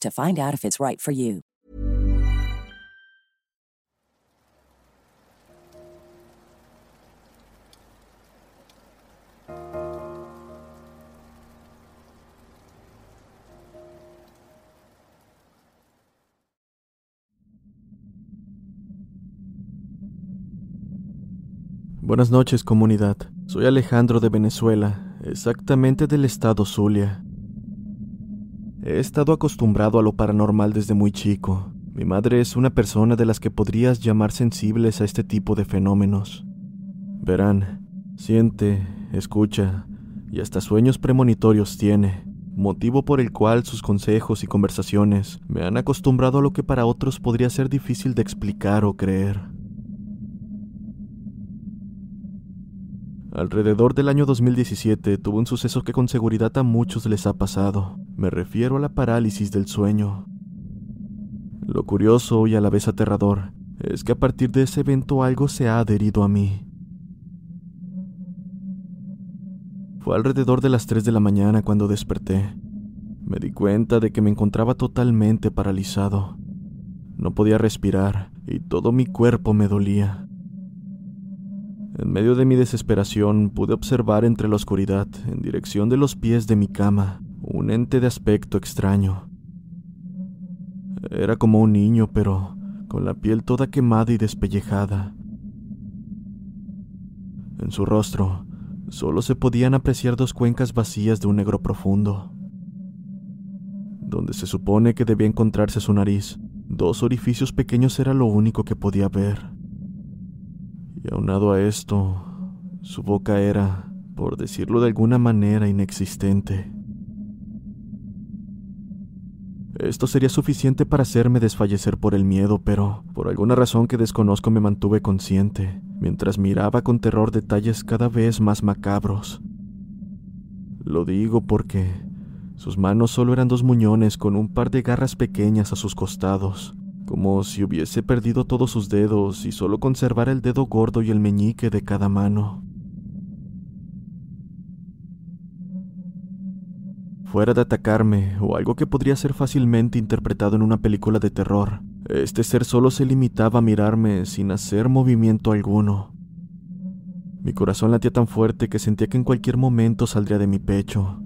to find out if it's right for you. Buenas noches comunidad, soy Alejandro de Venezuela, exactamente del estado Zulia. He estado acostumbrado a lo paranormal desde muy chico. Mi madre es una persona de las que podrías llamar sensibles a este tipo de fenómenos. Verán, siente, escucha y hasta sueños premonitorios tiene, motivo por el cual sus consejos y conversaciones me han acostumbrado a lo que para otros podría ser difícil de explicar o creer. Alrededor del año 2017 tuvo un suceso que con seguridad a muchos les ha pasado. Me refiero a la parálisis del sueño. Lo curioso y a la vez aterrador es que a partir de ese evento algo se ha adherido a mí. Fue alrededor de las 3 de la mañana cuando desperté. Me di cuenta de que me encontraba totalmente paralizado. No podía respirar y todo mi cuerpo me dolía. En medio de mi desesperación pude observar entre la oscuridad, en dirección de los pies de mi cama, un ente de aspecto extraño. Era como un niño, pero con la piel toda quemada y despellejada. En su rostro solo se podían apreciar dos cuencas vacías de un negro profundo. Donde se supone que debía encontrarse su nariz, dos orificios pequeños era lo único que podía ver. Y aunado a esto, su boca era, por decirlo de alguna manera, inexistente. Esto sería suficiente para hacerme desfallecer por el miedo, pero por alguna razón que desconozco me mantuve consciente, mientras miraba con terror detalles cada vez más macabros. Lo digo porque sus manos solo eran dos muñones con un par de garras pequeñas a sus costados, como si hubiese perdido todos sus dedos y solo conservara el dedo gordo y el meñique de cada mano. Fuera de atacarme, o algo que podría ser fácilmente interpretado en una película de terror, este ser solo se limitaba a mirarme sin hacer movimiento alguno. Mi corazón latía tan fuerte que sentía que en cualquier momento saldría de mi pecho.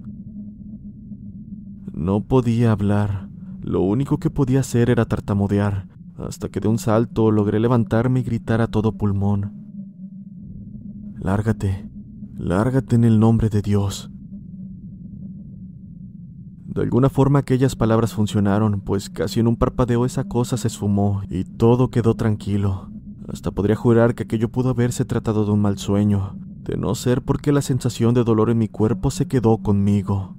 No podía hablar, lo único que podía hacer era tartamudear, hasta que de un salto logré levantarme y gritar a todo pulmón. Lárgate, lárgate en el nombre de Dios. De alguna forma aquellas palabras funcionaron, pues casi en un parpadeo esa cosa se esfumó y todo quedó tranquilo. Hasta podría jurar que aquello pudo haberse tratado de un mal sueño, de no ser porque la sensación de dolor en mi cuerpo se quedó conmigo.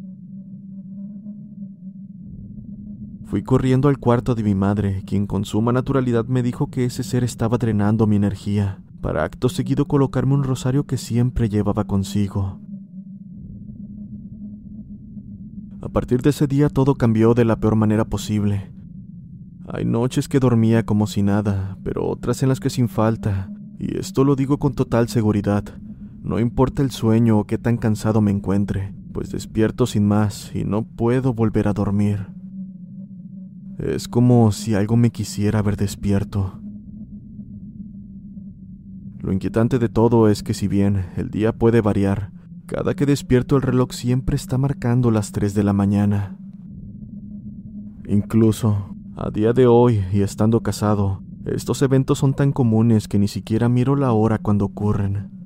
Fui corriendo al cuarto de mi madre, quien con suma naturalidad me dijo que ese ser estaba drenando mi energía, para acto seguido colocarme un rosario que siempre llevaba consigo. A partir de ese día todo cambió de la peor manera posible. Hay noches que dormía como si nada, pero otras en las que sin falta, y esto lo digo con total seguridad, no importa el sueño o qué tan cansado me encuentre, pues despierto sin más y no puedo volver a dormir. Es como si algo me quisiera ver despierto. Lo inquietante de todo es que si bien el día puede variar, cada que despierto el reloj siempre está marcando las 3 de la mañana. Incluso, A día de hoy, y estando casado, estos eventos son tan comunes que ni siquiera miro la hora cuando ocurren.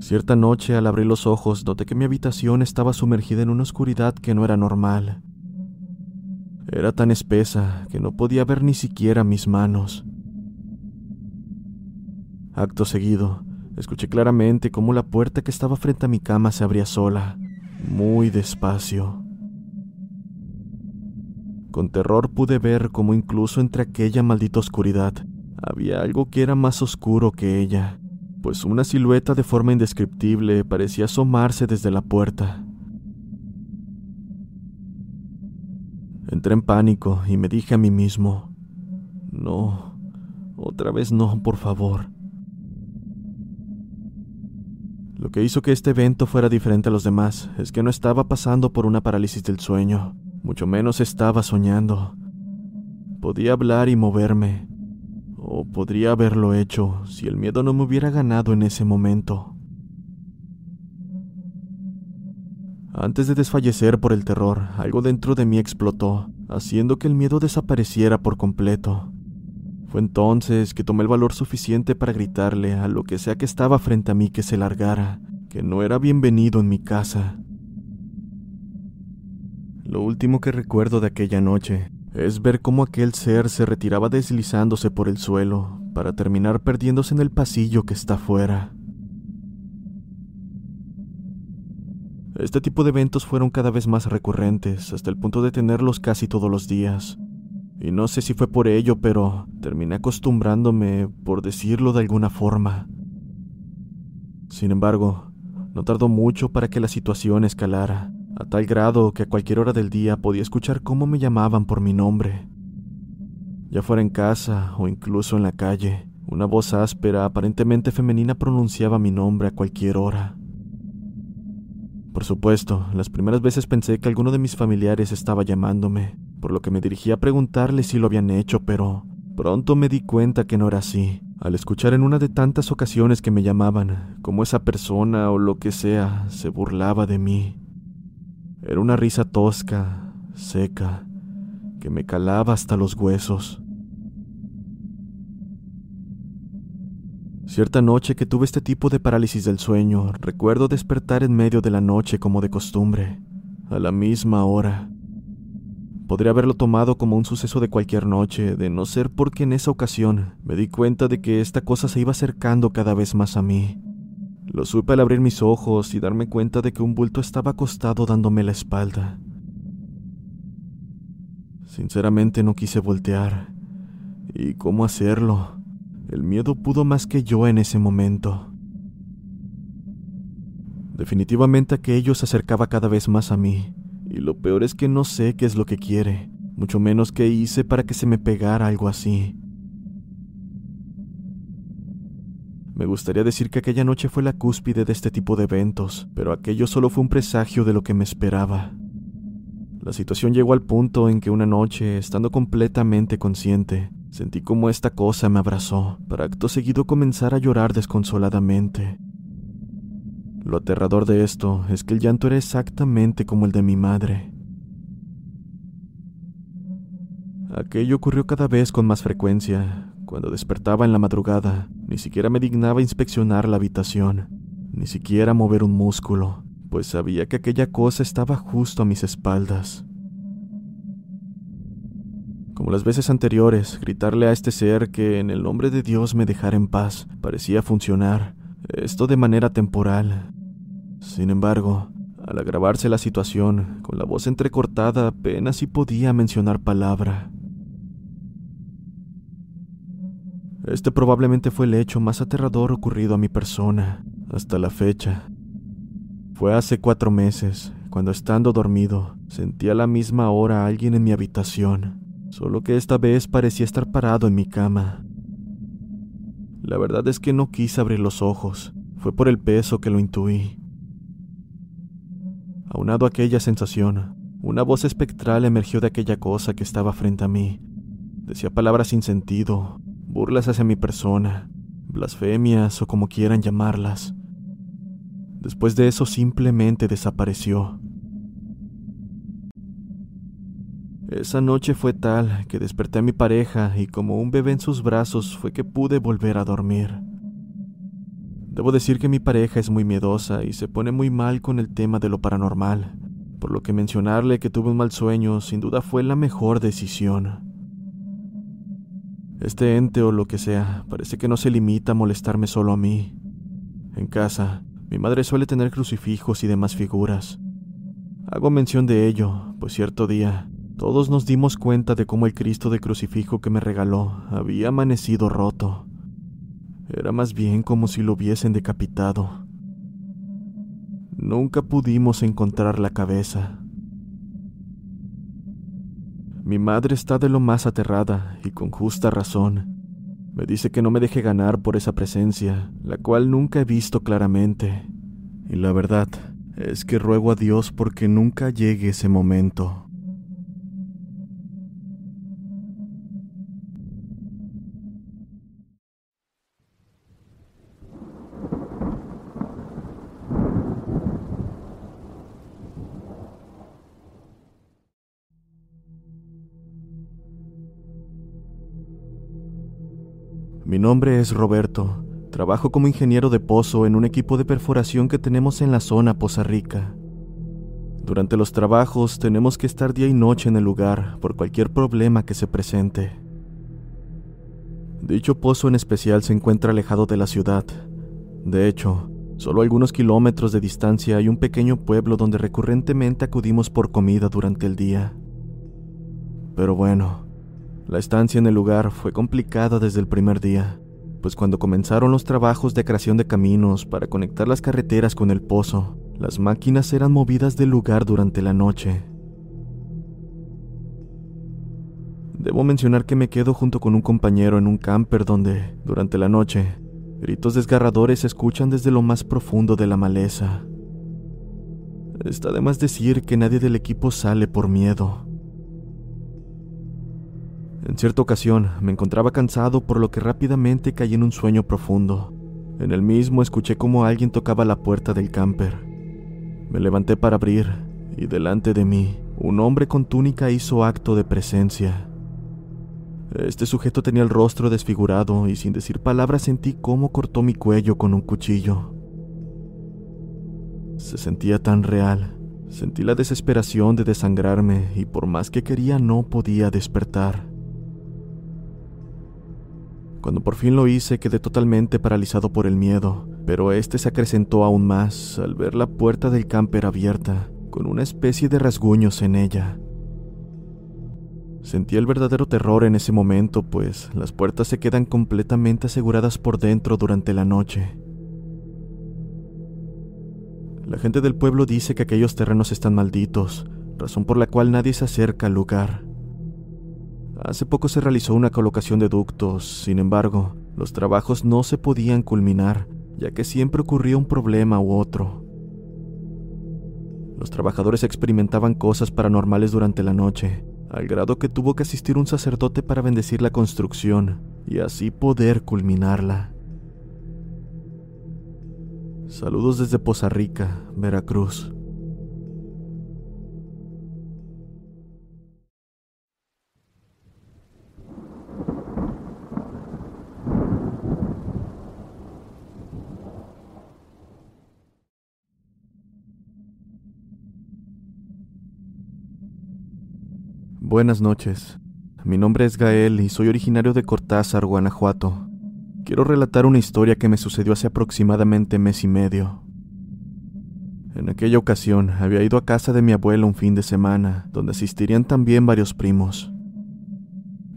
Cierta noche, al abrir los ojos, noté que mi habitación estaba sumergida en una oscuridad que no era normal. Era tan espesa que no podía ver ni siquiera mis manos. Acto seguido, escuché claramente cómo la puerta que estaba frente a mi cama se abría sola, muy despacio. Con terror pude ver cómo incluso entre aquella maldita oscuridad había algo que era más oscuro que ella pues una silueta de forma indescriptible parecía asomarse desde la puerta. Entré en pánico y me dije a mí mismo, no, otra vez no, por favor. Lo que hizo que este evento fuera diferente a los demás es que no estaba pasando por una parálisis del sueño, mucho menos estaba soñando. Podía hablar y moverme, o podría haberlo hecho si el miedo no me hubiera ganado en ese momento. Antes de desfallecer por el terror, algo dentro de mí explotó, haciendo que el miedo desapareciera por completo. Fue entonces que tomé el valor suficiente para gritarle a lo que sea que estaba frente a mí que se largara, que no era bienvenido en mi casa. Lo último que recuerdo de aquella noche es ver cómo aquel ser se retiraba deslizándose por el suelo para terminar perdiéndose en el pasillo que está afuera. Este tipo de eventos fueron cada vez más recurrentes hasta el punto de tenerlos casi todos los días. Y no sé si fue por ello, pero terminé acostumbrándome, por decirlo de alguna forma. Sin embargo, no tardó mucho para que la situación escalara a tal grado que a cualquier hora del día podía escuchar cómo me llamaban por mi nombre. Ya fuera en casa o incluso en la calle, una voz áspera, aparentemente femenina, pronunciaba mi nombre a cualquier hora. Por supuesto, las primeras veces pensé que alguno de mis familiares estaba llamándome, por lo que me dirigí a preguntarle si lo habían hecho, pero pronto me di cuenta que no era así, al escuchar en una de tantas ocasiones que me llamaban, como esa persona o lo que sea se burlaba de mí. Era una risa tosca, seca, que me calaba hasta los huesos. Cierta noche que tuve este tipo de parálisis del sueño, recuerdo despertar en medio de la noche como de costumbre, a la misma hora. Podría haberlo tomado como un suceso de cualquier noche, de no ser porque en esa ocasión me di cuenta de que esta cosa se iba acercando cada vez más a mí. Lo supe al abrir mis ojos y darme cuenta de que un bulto estaba acostado dándome la espalda. Sinceramente no quise voltear. ¿Y cómo hacerlo? El miedo pudo más que yo en ese momento. Definitivamente aquello se acercaba cada vez más a mí, y lo peor es que no sé qué es lo que quiere, mucho menos qué hice para que se me pegara algo así. Me gustaría decir que aquella noche fue la cúspide de este tipo de eventos, pero aquello solo fue un presagio de lo que me esperaba. La situación llegó al punto en que una noche, estando completamente consciente, sentí como esta cosa me abrazó, para acto seguido comenzar a llorar desconsoladamente. Lo aterrador de esto es que el llanto era exactamente como el de mi madre. Aquello ocurrió cada vez con más frecuencia, cuando despertaba en la madrugada, ni siquiera me dignaba inspeccionar la habitación, ni siquiera mover un músculo, pues sabía que aquella cosa estaba justo a mis espaldas. Como las veces anteriores, gritarle a este ser que en el nombre de Dios me dejara en paz parecía funcionar, esto de manera temporal. Sin embargo, al agravarse la situación, con la voz entrecortada apenas si podía mencionar palabra. Este probablemente fue el hecho más aterrador ocurrido a mi persona hasta la fecha. Fue hace cuatro meses, cuando estando dormido, sentí a la misma hora a alguien en mi habitación, solo que esta vez parecía estar parado en mi cama. La verdad es que no quise abrir los ojos, fue por el peso que lo intuí. Aunado a aquella sensación, una voz espectral emergió de aquella cosa que estaba frente a mí. Decía palabras sin sentido, burlas hacia mi persona, blasfemias o como quieran llamarlas. Después de eso simplemente desapareció. Esa noche fue tal que desperté a mi pareja y como un bebé en sus brazos fue que pude volver a dormir. Debo decir que mi pareja es muy miedosa y se pone muy mal con el tema de lo paranormal, por lo que mencionarle que tuve un mal sueño sin duda fue la mejor decisión. Este ente o lo que sea parece que no se limita a molestarme solo a mí. En casa, mi madre suele tener crucifijos y demás figuras. Hago mención de ello, pues cierto día todos nos dimos cuenta de cómo el Cristo de crucifijo que me regaló había amanecido roto. Era más bien como si lo hubiesen decapitado. Nunca pudimos encontrar la cabeza. Mi madre está de lo más aterrada y con justa razón. Me dice que no me deje ganar por esa presencia, la cual nunca he visto claramente. Y la verdad es que ruego a Dios porque nunca llegue ese momento. Nombre es Roberto. Trabajo como ingeniero de pozo en un equipo de perforación que tenemos en la zona Poza Rica. Durante los trabajos tenemos que estar día y noche en el lugar por cualquier problema que se presente. Dicho pozo en especial se encuentra alejado de la ciudad. De hecho, solo a algunos kilómetros de distancia hay un pequeño pueblo donde recurrentemente acudimos por comida durante el día. Pero bueno, la estancia en el lugar fue complicada desde el primer día, pues cuando comenzaron los trabajos de creación de caminos para conectar las carreteras con el pozo, las máquinas eran movidas del lugar durante la noche. Debo mencionar que me quedo junto con un compañero en un camper donde, durante la noche, gritos desgarradores se escuchan desde lo más profundo de la maleza. Está de más decir que nadie del equipo sale por miedo. En cierta ocasión me encontraba cansado por lo que rápidamente caí en un sueño profundo. En el mismo escuché como alguien tocaba la puerta del camper. Me levanté para abrir y delante de mí un hombre con túnica hizo acto de presencia. Este sujeto tenía el rostro desfigurado y sin decir palabras sentí cómo cortó mi cuello con un cuchillo. Se sentía tan real. Sentí la desesperación de desangrarme y por más que quería no podía despertar. Cuando por fin lo hice quedé totalmente paralizado por el miedo, pero este se acrecentó aún más al ver la puerta del camper abierta, con una especie de rasguños en ella. Sentí el verdadero terror en ese momento, pues las puertas se quedan completamente aseguradas por dentro durante la noche. La gente del pueblo dice que aquellos terrenos están malditos, razón por la cual nadie se acerca al lugar. Hace poco se realizó una colocación de ductos, sin embargo, los trabajos no se podían culminar, ya que siempre ocurría un problema u otro. Los trabajadores experimentaban cosas paranormales durante la noche, al grado que tuvo que asistir un sacerdote para bendecir la construcción y así poder culminarla. Saludos desde Poza Rica, Veracruz. Buenas noches. Mi nombre es Gael y soy originario de Cortázar, Guanajuato. Quiero relatar una historia que me sucedió hace aproximadamente mes y medio. En aquella ocasión había ido a casa de mi abuela un fin de semana, donde asistirían también varios primos.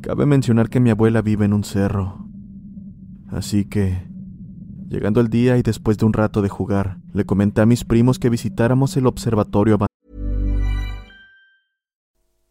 Cabe mencionar que mi abuela vive en un cerro. Así que, llegando el día y después de un rato de jugar, le comenté a mis primos que visitáramos el observatorio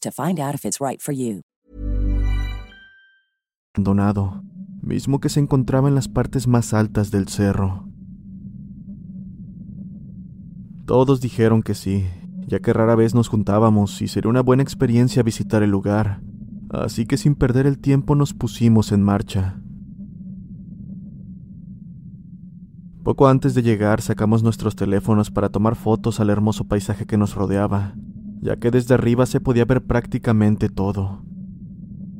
to find out if it's right for you. Abandonado, mismo que se encontraba en las partes más altas del cerro. Todos dijeron que sí, ya que rara vez nos juntábamos y sería una buena experiencia visitar el lugar, así que sin perder el tiempo nos pusimos en marcha. Poco antes de llegar sacamos nuestros teléfonos para tomar fotos al hermoso paisaje que nos rodeaba, ya que desde arriba se podía ver prácticamente todo.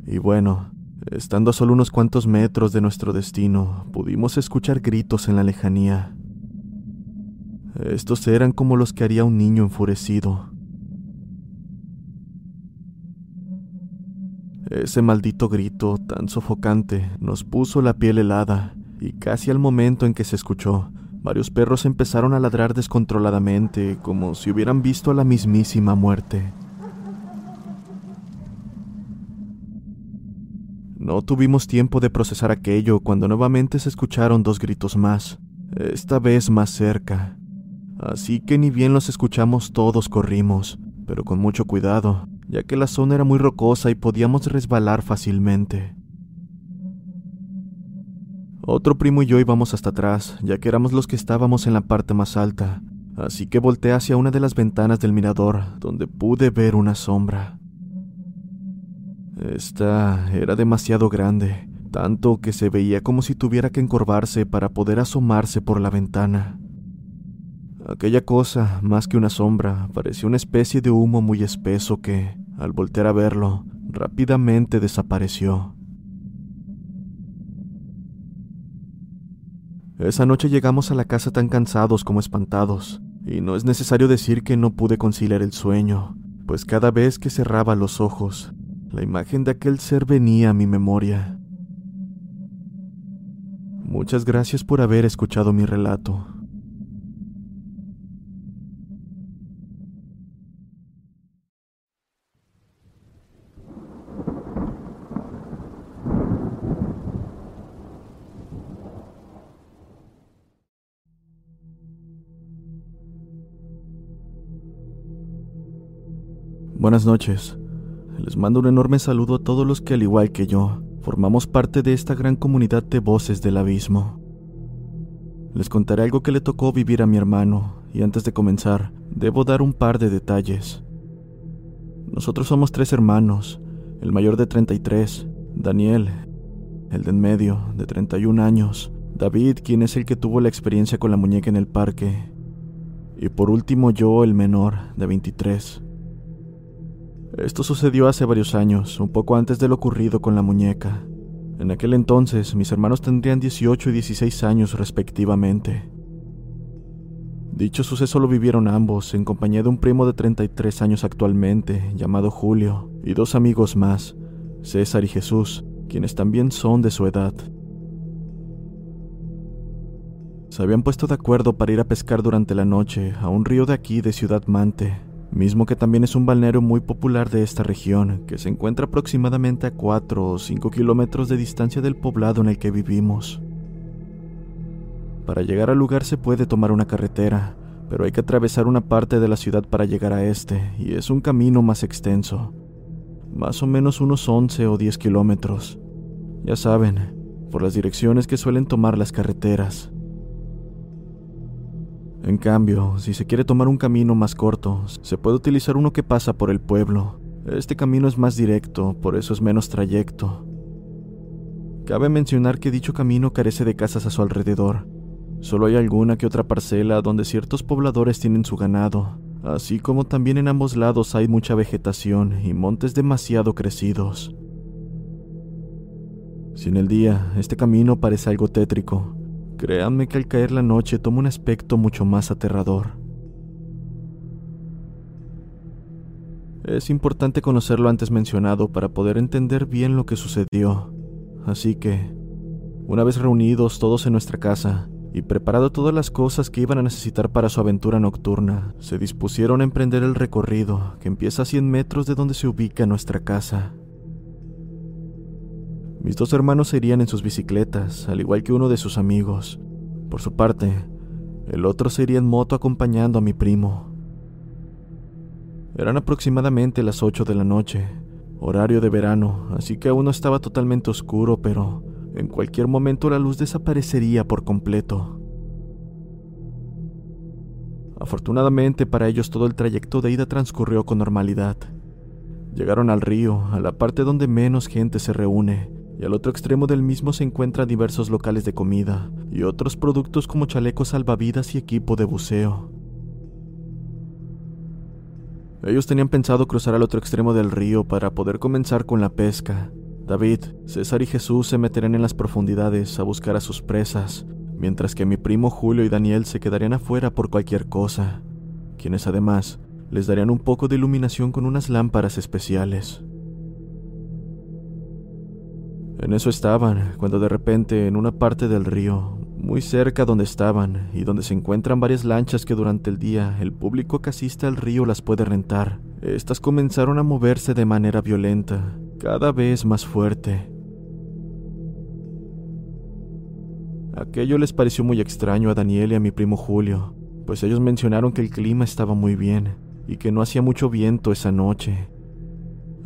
Y bueno, estando a solo unos cuantos metros de nuestro destino, pudimos escuchar gritos en la lejanía. Estos eran como los que haría un niño enfurecido. Ese maldito grito tan sofocante nos puso la piel helada y casi al momento en que se escuchó, varios perros empezaron a ladrar descontroladamente, como si hubieran visto a la mismísima muerte. No tuvimos tiempo de procesar aquello cuando nuevamente se escucharon dos gritos más, esta vez más cerca. Así que ni bien los escuchamos todos corrimos, pero con mucho cuidado, ya que la zona era muy rocosa y podíamos resbalar fácilmente. Otro primo y yo íbamos hasta atrás, ya que éramos los que estábamos en la parte más alta, así que volteé hacia una de las ventanas del mirador, donde pude ver una sombra. Esta era demasiado grande, tanto que se veía como si tuviera que encorvarse para poder asomarse por la ventana. Aquella cosa, más que una sombra, parecía una especie de humo muy espeso que, al voltear a verlo, rápidamente desapareció. Esa noche llegamos a la casa tan cansados como espantados, y no es necesario decir que no pude conciliar el sueño, pues cada vez que cerraba los ojos, la imagen de aquel ser venía a mi memoria. Muchas gracias por haber escuchado mi relato. Buenas noches. Les mando un enorme saludo a todos los que, al igual que yo, formamos parte de esta gran comunidad de voces del abismo. Les contaré algo que le tocó vivir a mi hermano, y antes de comenzar, debo dar un par de detalles. Nosotros somos tres hermanos, el mayor de 33, Daniel, el de en medio, de 31 años, David, quien es el que tuvo la experiencia con la muñeca en el parque, y por último yo, el menor, de 23. Esto sucedió hace varios años, un poco antes de lo ocurrido con la muñeca. En aquel entonces mis hermanos tendrían 18 y 16 años respectivamente. Dicho suceso lo vivieron ambos en compañía de un primo de 33 años actualmente, llamado Julio, y dos amigos más, César y Jesús, quienes también son de su edad. Se habían puesto de acuerdo para ir a pescar durante la noche a un río de aquí de Ciudad Mante, mismo que también es un balneario muy popular de esta región, que se encuentra aproximadamente a 4 o 5 kilómetros de distancia del poblado en el que vivimos. Para llegar al lugar se puede tomar una carretera, pero hay que atravesar una parte de la ciudad para llegar a este, y es un camino más extenso, más o menos unos 11 o 10 kilómetros. Ya saben, por las direcciones que suelen tomar las carreteras. En cambio, si se quiere tomar un camino más corto, se puede utilizar uno que pasa por el pueblo. Este camino es más directo, por eso es menos trayecto. Cabe mencionar que dicho camino carece de casas a su alrededor, Solo hay alguna que otra parcela donde ciertos pobladores tienen su ganado, así como también en ambos lados hay mucha vegetación y montes demasiado crecidos. Sin el día, este camino parece algo tétrico. Créanme que al caer la noche toma un aspecto mucho más aterrador. Es importante conocer lo antes mencionado para poder entender bien lo que sucedió. Así que, una vez reunidos todos en nuestra casa, y preparado todas las cosas que iban a necesitar para su aventura nocturna, se dispusieron a emprender el recorrido que empieza a 100 metros de donde se ubica nuestra casa. Mis dos hermanos se irían en sus bicicletas, al igual que uno de sus amigos. Por su parte, el otro se iría en moto acompañando a mi primo. Eran aproximadamente las 8 de la noche, horario de verano, así que aún no estaba totalmente oscuro, pero en cualquier momento la luz desaparecería por completo. Afortunadamente para ellos todo el trayecto de ida transcurrió con normalidad. Llegaron al río, a la parte donde menos gente se reúne, y al otro extremo del mismo se encuentran diversos locales de comida y otros productos como chalecos salvavidas y equipo de buceo. Ellos tenían pensado cruzar al otro extremo del río para poder comenzar con la pesca, David, César y Jesús se meterán en las profundidades a buscar a sus presas, mientras que mi primo Julio y Daniel se quedarían afuera por cualquier cosa, quienes además les darían un poco de iluminación con unas lámparas especiales. En eso estaban, cuando de repente en una parte del río, muy cerca donde estaban y donde se encuentran varias lanchas que durante el día el público que asiste al río las puede rentar, estas comenzaron a moverse de manera violenta, cada vez más fuerte. Aquello les pareció muy extraño a Daniel y a mi primo Julio, pues ellos mencionaron que el clima estaba muy bien y que no hacía mucho viento esa noche.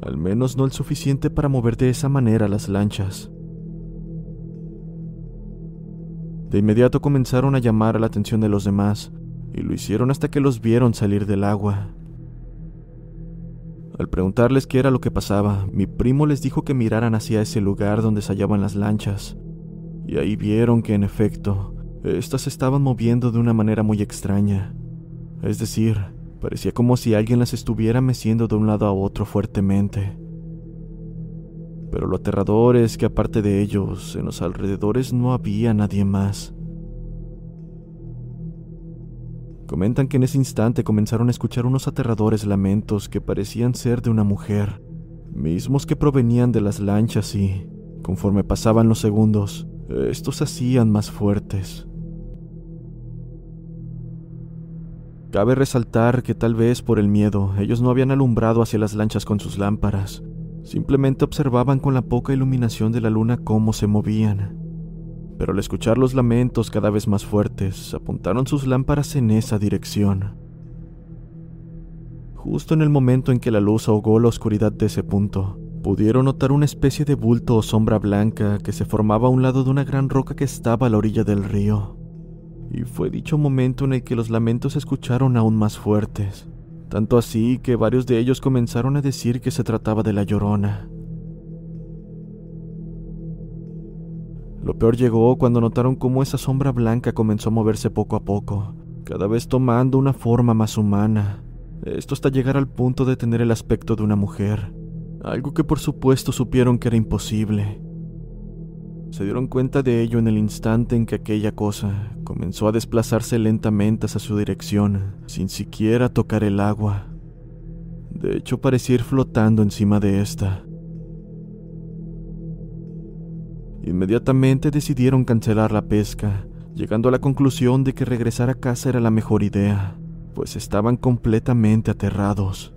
Al menos no el suficiente para mover de esa manera las lanchas. De inmediato comenzaron a llamar a la atención de los demás, y lo hicieron hasta que los vieron salir del agua. Al preguntarles qué era lo que pasaba, mi primo les dijo que miraran hacia ese lugar donde se hallaban las lanchas, y ahí vieron que en efecto, éstas estaban moviendo de una manera muy extraña. Es decir, parecía como si alguien las estuviera meciendo de un lado a otro fuertemente. Pero lo aterrador es que aparte de ellos, en los alrededores no había nadie más. Comentan que en ese instante comenzaron a escuchar unos aterradores lamentos que parecían ser de una mujer, mismos que provenían de las lanchas y, conforme pasaban los segundos, estos se hacían más fuertes. Cabe resaltar que tal vez por el miedo ellos no habían alumbrado hacia las lanchas con sus lámparas, simplemente observaban con la poca iluminación de la luna cómo se movían pero al escuchar los lamentos cada vez más fuertes, apuntaron sus lámparas en esa dirección. Justo en el momento en que la luz ahogó la oscuridad de ese punto, pudieron notar una especie de bulto o sombra blanca que se formaba a un lado de una gran roca que estaba a la orilla del río. Y fue dicho momento en el que los lamentos se escucharon aún más fuertes, tanto así que varios de ellos comenzaron a decir que se trataba de la llorona. Lo peor llegó cuando notaron cómo esa sombra blanca comenzó a moverse poco a poco, cada vez tomando una forma más humana, esto hasta llegar al punto de tener el aspecto de una mujer, algo que por supuesto supieron que era imposible. Se dieron cuenta de ello en el instante en que aquella cosa comenzó a desplazarse lentamente hacia su dirección, sin siquiera tocar el agua. De hecho, parecía ir flotando encima de esta. Inmediatamente decidieron cancelar la pesca, llegando a la conclusión de que regresar a casa era la mejor idea, pues estaban completamente aterrados.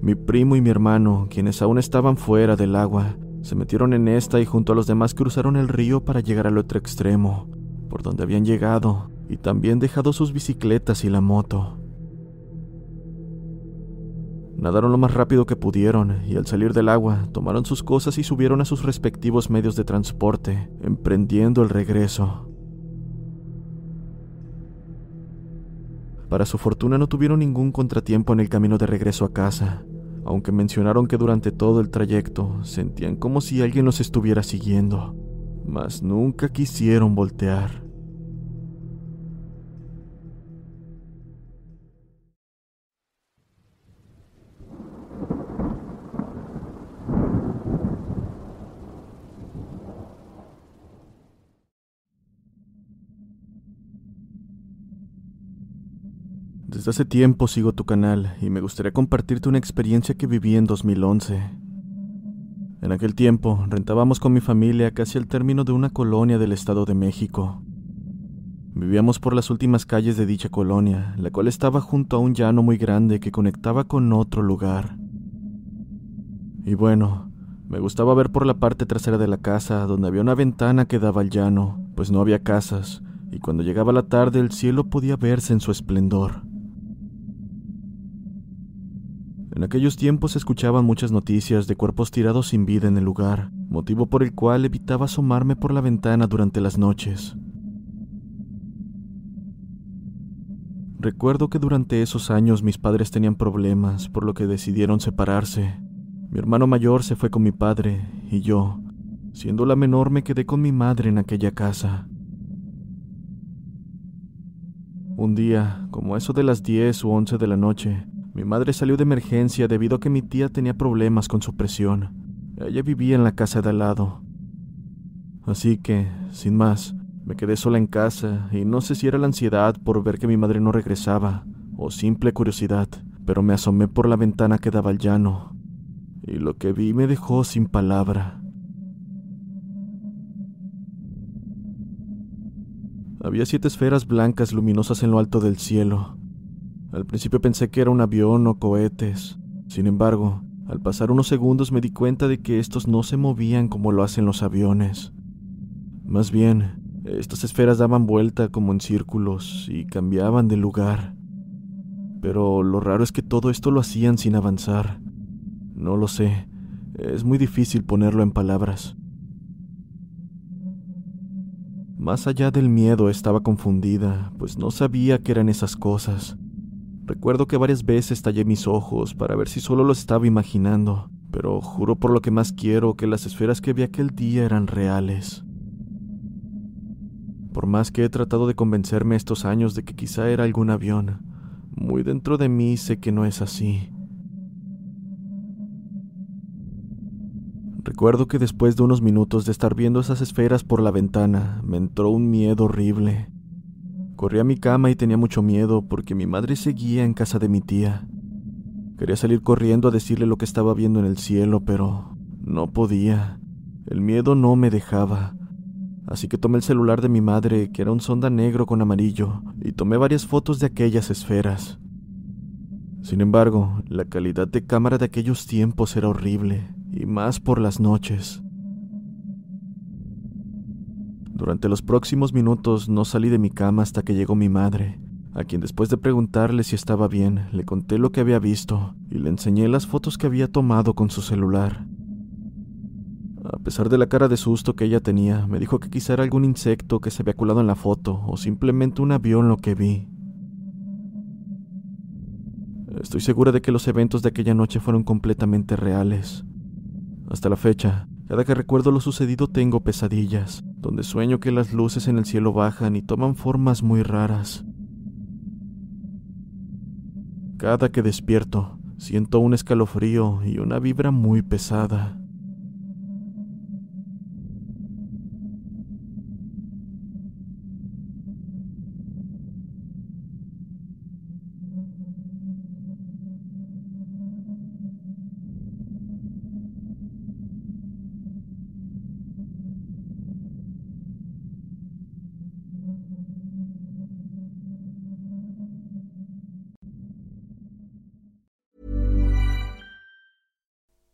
Mi primo y mi hermano, quienes aún estaban fuera del agua, se metieron en esta y junto a los demás cruzaron el río para llegar al otro extremo, por donde habían llegado, y también dejado sus bicicletas y la moto. Nadaron lo más rápido que pudieron y al salir del agua tomaron sus cosas y subieron a sus respectivos medios de transporte, emprendiendo el regreso. Para su fortuna no tuvieron ningún contratiempo en el camino de regreso a casa, aunque mencionaron que durante todo el trayecto sentían como si alguien los estuviera siguiendo, mas nunca quisieron voltear. Hace tiempo sigo tu canal y me gustaría compartirte una experiencia que viví en 2011. En aquel tiempo rentábamos con mi familia casi al término de una colonia del Estado de México. Vivíamos por las últimas calles de dicha colonia, la cual estaba junto a un llano muy grande que conectaba con otro lugar. Y bueno, me gustaba ver por la parte trasera de la casa, donde había una ventana que daba al llano, pues no había casas, y cuando llegaba la tarde el cielo podía verse en su esplendor. En aquellos tiempos se escuchaban muchas noticias de cuerpos tirados sin vida en el lugar, motivo por el cual evitaba asomarme por la ventana durante las noches. Recuerdo que durante esos años mis padres tenían problemas, por lo que decidieron separarse. Mi hermano mayor se fue con mi padre y yo, siendo la menor, me quedé con mi madre en aquella casa. Un día, como eso de las 10 u 11 de la noche, mi madre salió de emergencia debido a que mi tía tenía problemas con su presión. Ella vivía en la casa de al lado. Así que, sin más, me quedé sola en casa y no sé si era la ansiedad por ver que mi madre no regresaba o simple curiosidad, pero me asomé por la ventana que daba al llano y lo que vi me dejó sin palabra. Había siete esferas blancas luminosas en lo alto del cielo, al principio pensé que era un avión o cohetes. Sin embargo, al pasar unos segundos me di cuenta de que estos no se movían como lo hacen los aviones. Más bien, estas esferas daban vuelta como en círculos y cambiaban de lugar. Pero lo raro es que todo esto lo hacían sin avanzar. No lo sé, es muy difícil ponerlo en palabras. Más allá del miedo estaba confundida, pues no sabía qué eran esas cosas. Recuerdo que varias veces tallé mis ojos para ver si solo lo estaba imaginando, pero juro por lo que más quiero que las esferas que vi aquel día eran reales. Por más que he tratado de convencerme estos años de que quizá era algún avión, muy dentro de mí sé que no es así. Recuerdo que después de unos minutos de estar viendo esas esferas por la ventana, me entró un miedo horrible. Corrí a mi cama y tenía mucho miedo porque mi madre seguía en casa de mi tía. Quería salir corriendo a decirle lo que estaba viendo en el cielo, pero no podía. El miedo no me dejaba. Así que tomé el celular de mi madre, que era un sonda negro con amarillo, y tomé varias fotos de aquellas esferas. Sin embargo, la calidad de cámara de aquellos tiempos era horrible, y más por las noches. Durante los próximos minutos no salí de mi cama hasta que llegó mi madre, a quien después de preguntarle si estaba bien, le conté lo que había visto y le enseñé las fotos que había tomado con su celular. A pesar de la cara de susto que ella tenía, me dijo que quizá era algún insecto que se había colado en la foto o simplemente un avión lo que vi. Estoy segura de que los eventos de aquella noche fueron completamente reales. Hasta la fecha, cada que recuerdo lo sucedido tengo pesadillas, donde sueño que las luces en el cielo bajan y toman formas muy raras. Cada que despierto, siento un escalofrío y una vibra muy pesada.